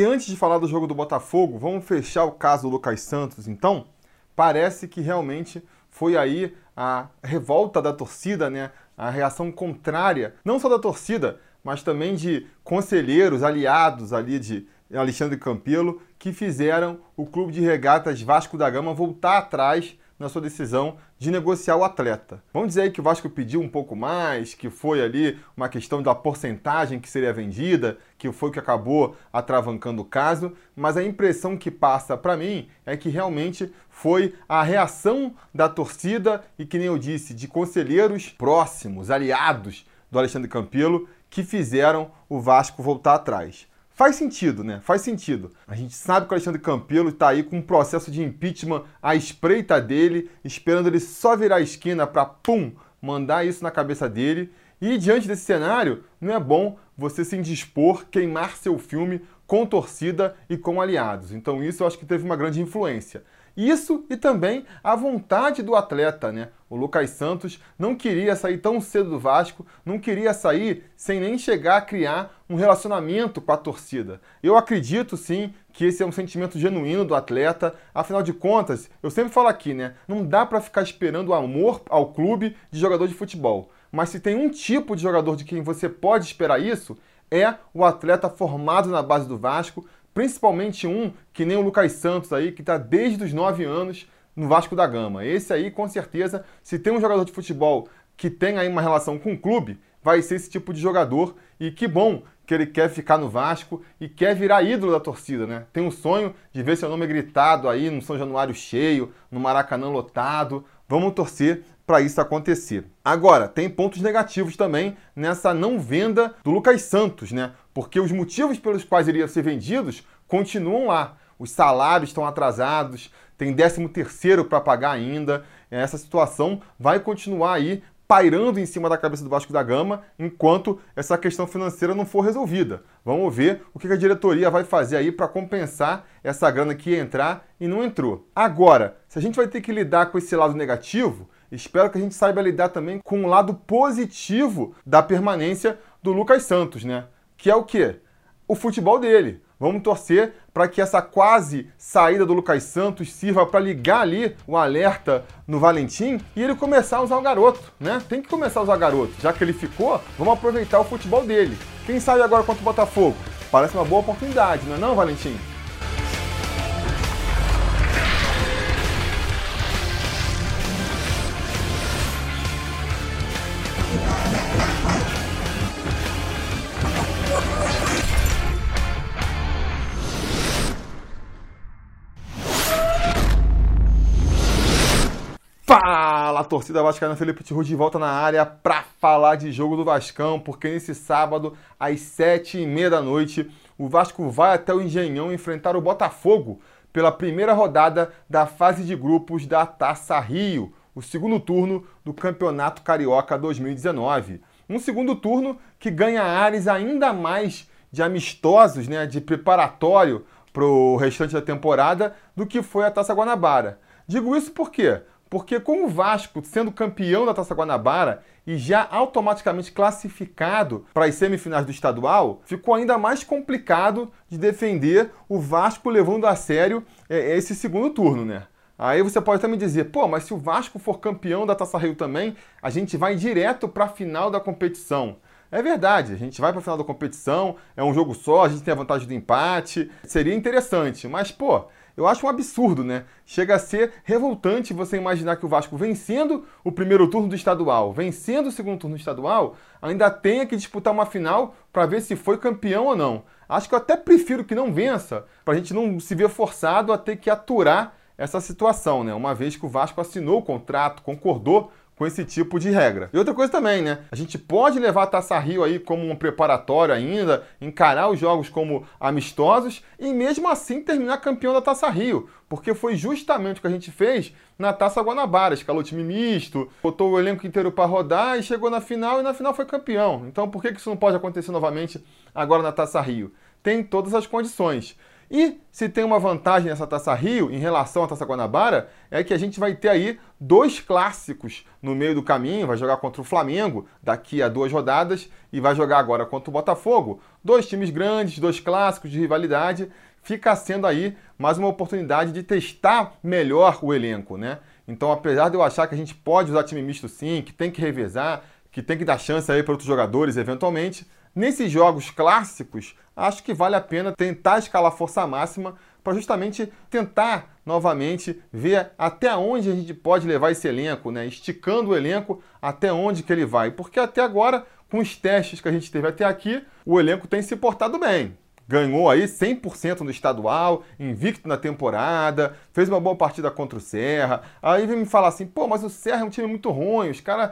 E antes de falar do jogo do Botafogo, vamos fechar o caso do Lucas Santos, então? Parece que realmente foi aí a revolta da torcida, né? A reação contrária, não só da torcida, mas também de conselheiros, aliados ali de Alexandre Campelo, que fizeram o Clube de Regatas Vasco da Gama voltar atrás na sua decisão de negociar o atleta. Vamos dizer aí que o Vasco pediu um pouco mais, que foi ali uma questão da porcentagem que seria vendida, que foi o que acabou atravancando o caso, mas a impressão que passa para mim é que realmente foi a reação da torcida e que nem eu disse, de conselheiros próximos, aliados do Alexandre Campelo, que fizeram o Vasco voltar atrás. Faz sentido, né? Faz sentido. A gente sabe que o Alexandre Campelo está aí com um processo de impeachment à espreita dele, esperando ele só virar a esquina para, pum, mandar isso na cabeça dele. E diante desse cenário, não é bom você se indispor, queimar seu filme com torcida e com aliados. Então isso eu acho que teve uma grande influência. Isso e também a vontade do atleta, né? O Lucas Santos não queria sair tão cedo do Vasco, não queria sair sem nem chegar a criar um relacionamento com a torcida. Eu acredito sim que esse é um sentimento genuíno do atleta. Afinal de contas, eu sempre falo aqui, né? Não dá para ficar esperando o amor ao clube de jogador de futebol. Mas se tem um tipo de jogador de quem você pode esperar isso, é o atleta formado na base do Vasco, principalmente um que nem o Lucas Santos aí, que está desde os 9 anos no Vasco da Gama. Esse aí, com certeza, se tem um jogador de futebol que tem aí uma relação com o clube, vai ser esse tipo de jogador. E que bom que ele quer ficar no Vasco e quer virar ídolo da torcida, né? Tem um sonho de ver seu nome gritado aí no São Januário cheio, no Maracanã lotado. Vamos torcer para isso acontecer. Agora, tem pontos negativos também nessa não venda do Lucas Santos, né? Porque os motivos pelos quais iria ser vendidos continuam lá. Os salários estão atrasados, tem 13 terceiro para pagar ainda. Essa situação vai continuar aí pairando em cima da cabeça do Vasco da Gama enquanto essa questão financeira não for resolvida. Vamos ver o que a diretoria vai fazer aí para compensar essa grana que ia entrar e não entrou. Agora, se a gente vai ter que lidar com esse lado negativo, Espero que a gente saiba lidar também com o lado positivo da permanência do Lucas Santos, né? Que é o quê? O futebol dele. Vamos torcer para que essa quase saída do Lucas Santos sirva para ligar ali o alerta no Valentim e ele começar a usar o garoto, né? Tem que começar a usar o garoto. Já que ele ficou, vamos aproveitar o futebol dele. Quem sabe agora contra o Botafogo? Parece uma boa oportunidade, não é não, Valentim? Torcida vascaína, Felipe Tiru de volta na área para falar de jogo do Vascão, porque nesse sábado, às sete e meia da noite, o Vasco vai até o Engenhão enfrentar o Botafogo pela primeira rodada da fase de grupos da Taça Rio, o segundo turno do Campeonato Carioca 2019. Um segundo turno que ganha ares ainda mais de amistosos, né, de preparatório para o restante da temporada do que foi a Taça Guanabara. Digo isso por quê? Porque com o Vasco sendo campeão da Taça Guanabara e já automaticamente classificado para as semifinais do estadual, ficou ainda mais complicado de defender o Vasco levando a sério é, esse segundo turno, né? Aí você pode também dizer, pô, mas se o Vasco for campeão da Taça Rio também, a gente vai direto para a final da competição. É verdade, a gente vai para a final da competição, é um jogo só, a gente tem a vantagem do empate, seria interessante, mas pô, eu acho um absurdo, né? Chega a ser revoltante você imaginar que o Vasco vencendo o primeiro turno do estadual, vencendo o segundo turno do estadual, ainda tenha que disputar uma final para ver se foi campeão ou não. Acho que eu até prefiro que não vença, para a gente não se ver forçado a ter que aturar essa situação, né? Uma vez que o Vasco assinou o contrato, concordou com esse tipo de regra. E outra coisa também, né? A gente pode levar a Taça Rio aí como um preparatório ainda, encarar os jogos como amistosos e mesmo assim terminar campeão da Taça Rio, porque foi justamente o que a gente fez na Taça Guanabara, escalou time misto, botou o elenco inteiro para rodar e chegou na final e na final foi campeão. Então por que isso não pode acontecer novamente agora na Taça Rio? Tem todas as condições. E se tem uma vantagem nessa Taça Rio em relação à Taça Guanabara, é que a gente vai ter aí dois clássicos no meio do caminho, vai jogar contra o Flamengo daqui a duas rodadas e vai jogar agora contra o Botafogo. Dois times grandes, dois clássicos de rivalidade, fica sendo aí mais uma oportunidade de testar melhor o elenco, né? Então, apesar de eu achar que a gente pode usar time misto sim, que tem que revezar, que tem que dar chance aí para outros jogadores eventualmente, nesses jogos clássicos, acho que vale a pena tentar escalar força máxima para justamente tentar novamente ver até onde a gente pode levar esse elenco, né? Esticando o elenco até onde que ele vai, porque até agora, com os testes que a gente teve até aqui, o elenco tem se portado bem ganhou aí 100% no estadual, invicto na temporada, fez uma boa partida contra o Serra. Aí vem me falar assim, pô, mas o Serra é um time muito ruim, os caras.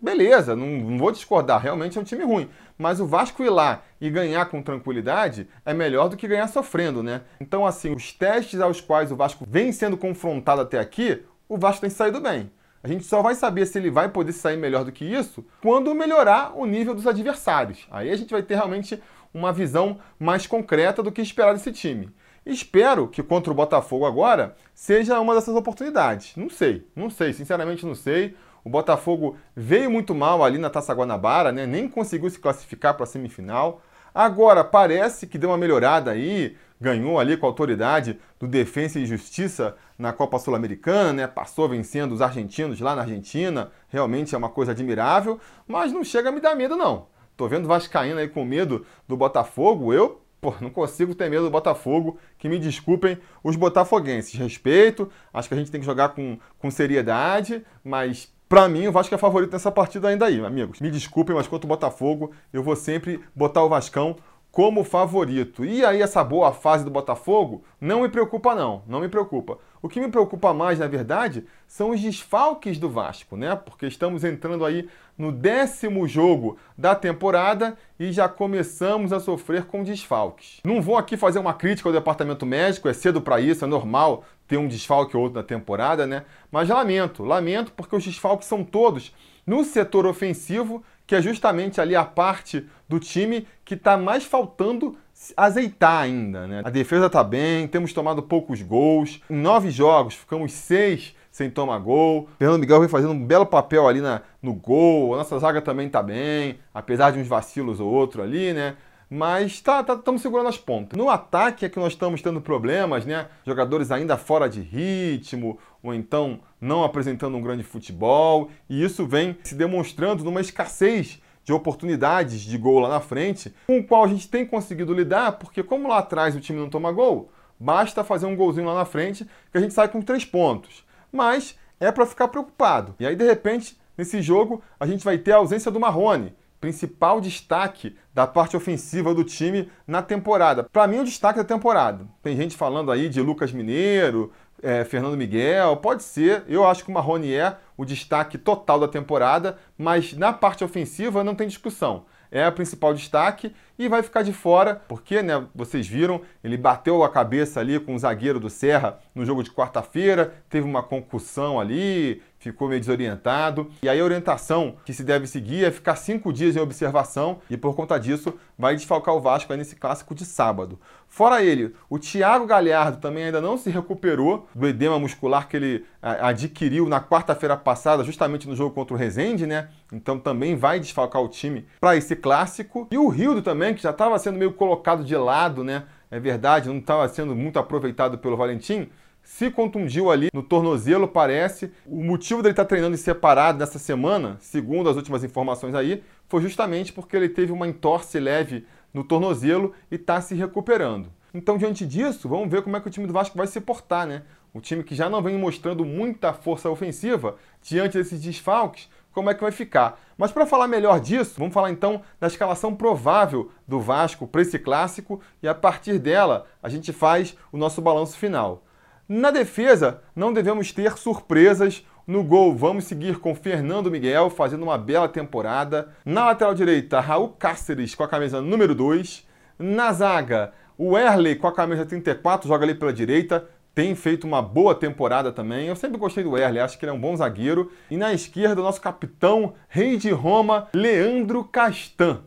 Beleza, não, não, vou discordar, realmente é um time ruim. Mas o Vasco ir lá e ganhar com tranquilidade é melhor do que ganhar sofrendo, né? Então, assim, os testes aos quais o Vasco vem sendo confrontado até aqui, o Vasco tem saído bem. A gente só vai saber se ele vai poder sair melhor do que isso quando melhorar o nível dos adversários. Aí a gente vai ter realmente uma visão mais concreta do que esperar desse time. Espero que contra o Botafogo agora seja uma dessas oportunidades. Não sei, não sei, sinceramente não sei. O Botafogo veio muito mal ali na Taça Guanabara, né? nem conseguiu se classificar para a semifinal. Agora parece que deu uma melhorada aí, ganhou ali com a autoridade do Defensa e Justiça na Copa Sul-Americana, né? Passou vencendo os argentinos lá na Argentina. Realmente é uma coisa admirável, mas não chega a me dar medo não. Tô vendo Vascaíno aí com medo do Botafogo. Eu, pô, não consigo ter medo do Botafogo. Que me desculpem os botafoguenses. Respeito, acho que a gente tem que jogar com, com seriedade, mas para mim, o Vasco é favorito nessa partida ainda aí, amigos. Me desculpem, mas contra o Botafogo, eu vou sempre botar o Vascão como favorito. E aí, essa boa fase do Botafogo não me preocupa, não. Não me preocupa. O que me preocupa mais, na verdade, são os desfalques do Vasco, né? Porque estamos entrando aí no décimo jogo da temporada e já começamos a sofrer com desfalques. Não vou aqui fazer uma crítica ao departamento médico, é cedo para isso, é normal ter um desfalque ou outro na temporada, né? Mas lamento, lamento porque os desfalques são todos no setor ofensivo, que é justamente ali a parte do time que está mais faltando azeitar ainda, né? A defesa está bem, temos tomado poucos gols. Em nove jogos, ficamos seis sem tomar gol. Fernando Miguel vem fazendo um belo papel ali na, no gol. A nossa zaga também tá bem, apesar de uns vacilos ou outro ali, né? Mas estamos tá, tá, segurando as pontas. No ataque é que nós estamos tendo problemas, né? Jogadores ainda fora de ritmo, ou então não apresentando um grande futebol. E isso vem se demonstrando numa escassez de oportunidades de gol lá na frente, com o qual a gente tem conseguido lidar, porque como lá atrás o time não toma gol, basta fazer um golzinho lá na frente que a gente sai com três pontos mas é para ficar preocupado. E aí, de repente, nesse jogo, a gente vai ter a ausência do Marrone, principal destaque da parte ofensiva do time na temporada. Para mim, o destaque da temporada. Tem gente falando aí de Lucas Mineiro, é, Fernando Miguel, pode ser. Eu acho que o Marrone é o destaque total da temporada, mas na parte ofensiva não tem discussão é o principal destaque e vai ficar de fora, porque, né, vocês viram, ele bateu a cabeça ali com o zagueiro do Serra no jogo de quarta-feira, teve uma concussão ali, ficou meio desorientado. E aí a orientação que se deve seguir é ficar cinco dias em observação e por conta disso vai desfalcar o Vasco nesse clássico de sábado. Fora ele, o Thiago Galhardo também ainda não se recuperou do edema muscular que ele adquiriu na quarta-feira passada, justamente no jogo contra o Rezende, né? Então também vai desfalcar o time para esse clássico. E o Rildo também, que já estava sendo meio colocado de lado, né? É verdade, não estava sendo muito aproveitado pelo Valentim se contundiu ali no tornozelo, parece. O motivo dele estar tá treinando em separado nessa semana, segundo as últimas informações aí, foi justamente porque ele teve uma entorse leve no tornozelo e está se recuperando. Então, diante disso, vamos ver como é que o time do Vasco vai se portar, né? O time que já não vem mostrando muita força ofensiva diante desses desfalques, como é que vai ficar? Mas para falar melhor disso, vamos falar então da escalação provável do Vasco para esse clássico e a partir dela a gente faz o nosso balanço final. Na defesa, não devemos ter surpresas. No gol, vamos seguir com Fernando Miguel fazendo uma bela temporada. Na lateral direita, Raul Cáceres com a camisa número 2. Na zaga, o Erley com a camisa 34, joga ali pela direita. Tem feito uma boa temporada também. Eu sempre gostei do Erley, acho que ele é um bom zagueiro. E na esquerda, o nosso capitão, rei de Roma, Leandro Castan.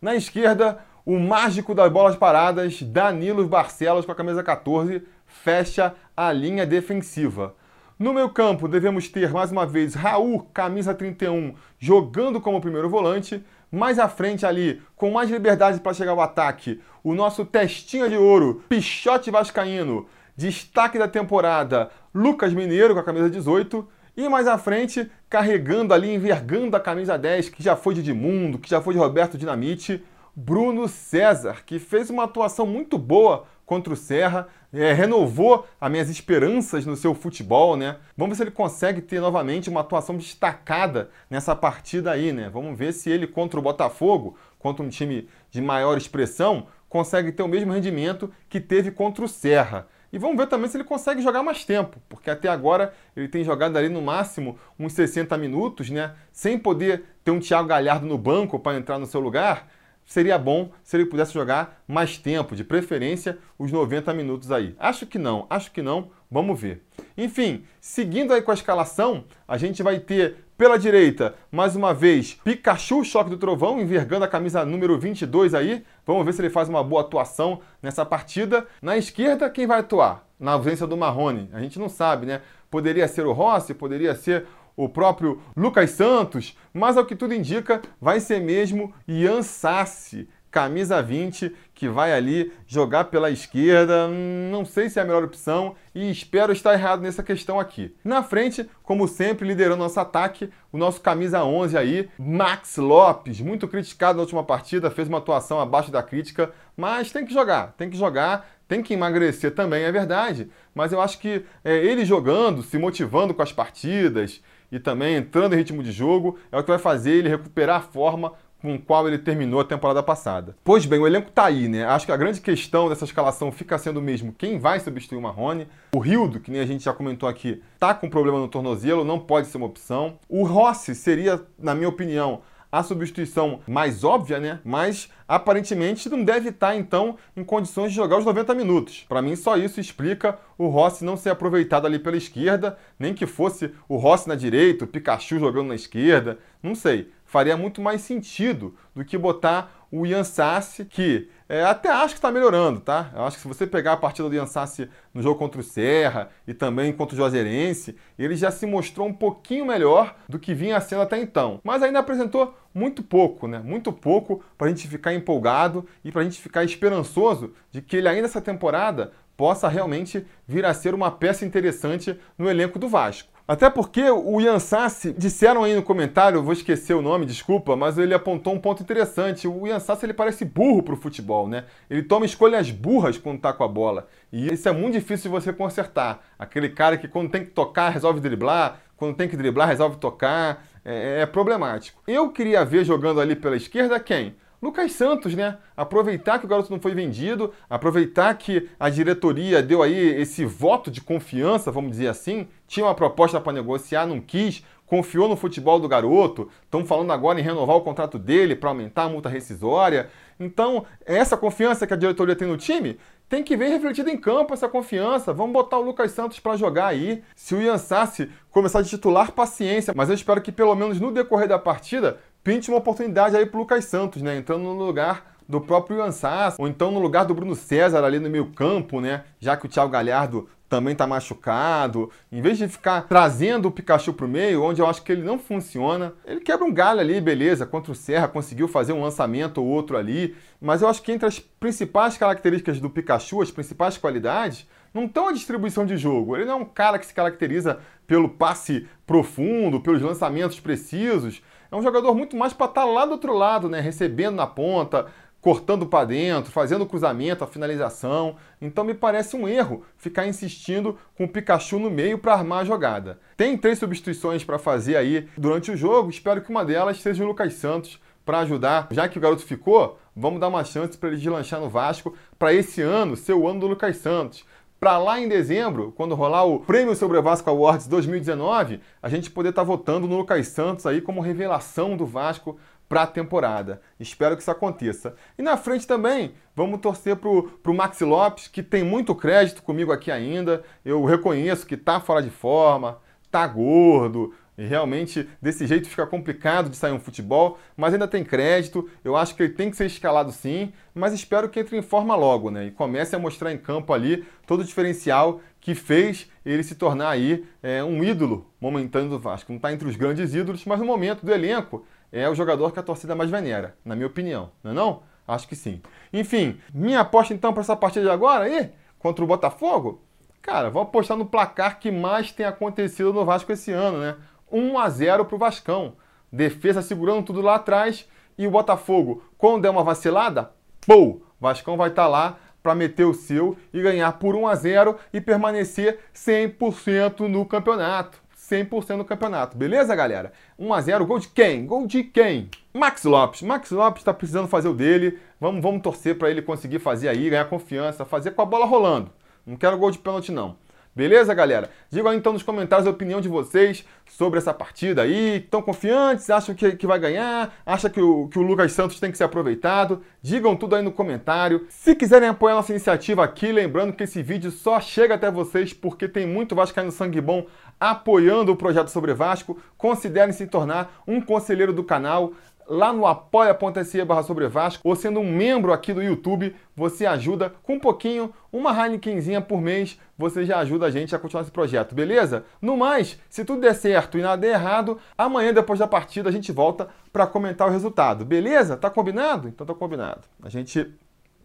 Na esquerda, o mágico das bolas paradas, Danilo Barcelos, com a camisa 14, fecha a linha defensiva. No meio campo, devemos ter mais uma vez Raul, camisa 31, jogando como primeiro volante. Mais à frente ali, com mais liberdade para chegar ao ataque, o nosso testinha de ouro, Pichote Vascaíno, destaque da temporada, Lucas Mineiro com a camisa 18. E mais à frente, carregando ali, envergando a camisa 10, que já foi de Edmundo, que já foi de Roberto Dinamite, Bruno César, que fez uma atuação muito boa contra o Serra, é, renovou as minhas esperanças no seu futebol, né? Vamos ver se ele consegue ter novamente uma atuação destacada nessa partida aí, né? Vamos ver se ele contra o Botafogo, contra um time de maior expressão, consegue ter o mesmo rendimento que teve contra o Serra. E vamos ver também se ele consegue jogar mais tempo, porque até agora ele tem jogado ali no máximo uns 60 minutos, né? Sem poder ter um Thiago Galhardo no banco para entrar no seu lugar seria bom se ele pudesse jogar mais tempo, de preferência os 90 minutos aí. Acho que não, acho que não, vamos ver. Enfim, seguindo aí com a escalação, a gente vai ter pela direita, mais uma vez, Pikachu, choque do trovão, envergando a camisa número 22 aí. Vamos ver se ele faz uma boa atuação nessa partida. Na esquerda, quem vai atuar? Na ausência do Marrone. A gente não sabe, né? Poderia ser o Rossi, poderia ser o próprio Lucas Santos, mas ao que tudo indica, vai ser mesmo Ian Sassi, camisa 20, que vai ali jogar pela esquerda. Não sei se é a melhor opção e espero estar errado nessa questão aqui. Na frente, como sempre, liderando nosso ataque, o nosso camisa 11 aí, Max Lopes, muito criticado na última partida, fez uma atuação abaixo da crítica, mas tem que jogar, tem que jogar, tem que emagrecer também, é verdade. Mas eu acho que é, ele jogando, se motivando com as partidas, e também entrando em ritmo de jogo, é o que vai fazer ele recuperar a forma com qual ele terminou a temporada passada. Pois bem, o elenco tá aí, né? Acho que a grande questão dessa escalação fica sendo mesmo quem vai substituir o Marrone. O Rildo, que nem a gente já comentou aqui, tá com problema no tornozelo, não pode ser uma opção. O Rossi seria, na minha opinião, a substituição mais óbvia, né? Mas aparentemente não deve estar então em condições de jogar os 90 minutos. Para mim, só isso explica o Rossi não ser aproveitado ali pela esquerda, nem que fosse o Rossi na direita, o Pikachu jogando na esquerda, não sei. Faria muito mais sentido do que botar o Ian Sassi, que é, até acho que está melhorando, tá? Eu acho que se você pegar a partida do Ian Sassi no jogo contra o Serra e também contra o Juazeirense, ele já se mostrou um pouquinho melhor do que vinha sendo até então. Mas ainda apresentou muito pouco, né? Muito pouco para a gente ficar empolgado e para a gente ficar esperançoso de que ele ainda essa temporada possa realmente vir a ser uma peça interessante no elenco do Vasco. Até porque o Ian Sassi, disseram aí no comentário, vou esquecer o nome, desculpa, mas ele apontou um ponto interessante. O Ian Sassi ele parece burro pro futebol, né? Ele toma escolhas burras quando tá com a bola. E isso é muito difícil de você consertar. Aquele cara que quando tem que tocar resolve driblar, quando tem que driblar resolve tocar. É, é problemático. Eu queria ver jogando ali pela esquerda quem? Lucas Santos, né? Aproveitar que o garoto não foi vendido, aproveitar que a diretoria deu aí esse voto de confiança, vamos dizer assim, tinha uma proposta para negociar, não quis, confiou no futebol do garoto, estão falando agora em renovar o contrato dele para aumentar a multa rescisória. Então, essa confiança que a diretoria tem no time tem que ver refletida em campo essa confiança. Vamos botar o Lucas Santos para jogar aí. Se o Ian Sassi começar de titular, paciência. Mas eu espero que pelo menos no decorrer da partida pinte uma oportunidade aí pro Lucas Santos, né? Entrando no lugar do próprio Ian ou então no lugar do Bruno César ali no meio campo, né? Já que o Thiago Galhardo também está machucado. Em vez de ficar trazendo o Pikachu para o meio, onde eu acho que ele não funciona, ele quebra um galho ali, beleza, contra o Serra, conseguiu fazer um lançamento ou outro ali, mas eu acho que entre as principais características do Pikachu, as principais qualidades, não estão a distribuição de jogo. Ele não é um cara que se caracteriza pelo passe profundo, pelos lançamentos precisos é um jogador muito mais para estar tá lá do outro lado, né? Recebendo na ponta, cortando para dentro, fazendo o cruzamento, a finalização. Então me parece um erro ficar insistindo com o Pikachu no meio para armar a jogada. Tem três substituições para fazer aí durante o jogo, espero que uma delas seja o Lucas Santos para ajudar. Já que o garoto ficou, vamos dar uma chance para ele deslanchar no Vasco para esse ano ser o ano do Lucas Santos para lá em dezembro, quando rolar o Prêmio Sobre Vasco Awards 2019, a gente poder estar tá votando no Lucas Santos aí como revelação do Vasco para a temporada. Espero que isso aconteça. E na frente também, vamos torcer para o Maxi Lopes, que tem muito crédito comigo aqui ainda. Eu reconheço que está fora de forma, está gordo, E realmente, desse jeito fica complicado de sair um futebol, mas ainda tem crédito. Eu acho que ele tem que ser escalado sim, mas espero que entre em forma logo, né? E comece a mostrar em campo ali todo o diferencial que fez ele se tornar aí é, um ídolo momentâneo do Vasco. Não está entre os grandes ídolos, mas no momento do elenco é o jogador que a torcida mais venera, na minha opinião, não é não? Acho que sim. Enfim, minha aposta então para essa partida de agora aí, contra o Botafogo, cara, vou apostar no placar que mais tem acontecido no Vasco esse ano, né? 1 a 0 para o Vascão. Defesa segurando tudo lá atrás e o Botafogo, quando der uma vacilada, pô, Vascão vai estar tá lá para meter o seu e ganhar por 1 a 0 e permanecer 100% no campeonato. 100% no campeonato. Beleza, galera? 1 a 0 gol de quem? Gol de quem? Max Lopes. Max Lopes está precisando fazer o dele. Vamos, vamos torcer para ele conseguir fazer aí, ganhar confiança, fazer com a bola rolando. Não quero gol de pênalti, não. Beleza, galera? Digam aí então nos comentários a opinião de vocês sobre essa partida aí. Estão confiantes? Acham que, que vai ganhar? Acham que o, que o Lucas Santos tem que ser aproveitado? Digam tudo aí no comentário. Se quiserem apoiar nossa iniciativa aqui, lembrando que esse vídeo só chega até vocês porque tem muito Vascaíno Sangue Bom apoiando o projeto sobre Vasco. Considerem se tornar um conselheiro do canal lá no apoia.se barra sobre Vasco ou sendo um membro aqui do YouTube, você ajuda com um pouquinho, uma Heinekenzinha por mês, você já ajuda a gente a continuar esse projeto, beleza? No mais, se tudo der certo e nada der errado, amanhã depois da partida a gente volta para comentar o resultado, beleza? Tá combinado? Então tá combinado. A gente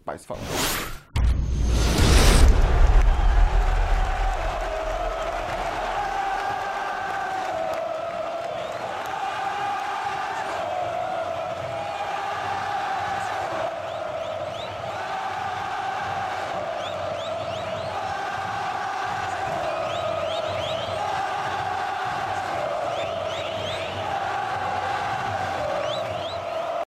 vai se falando.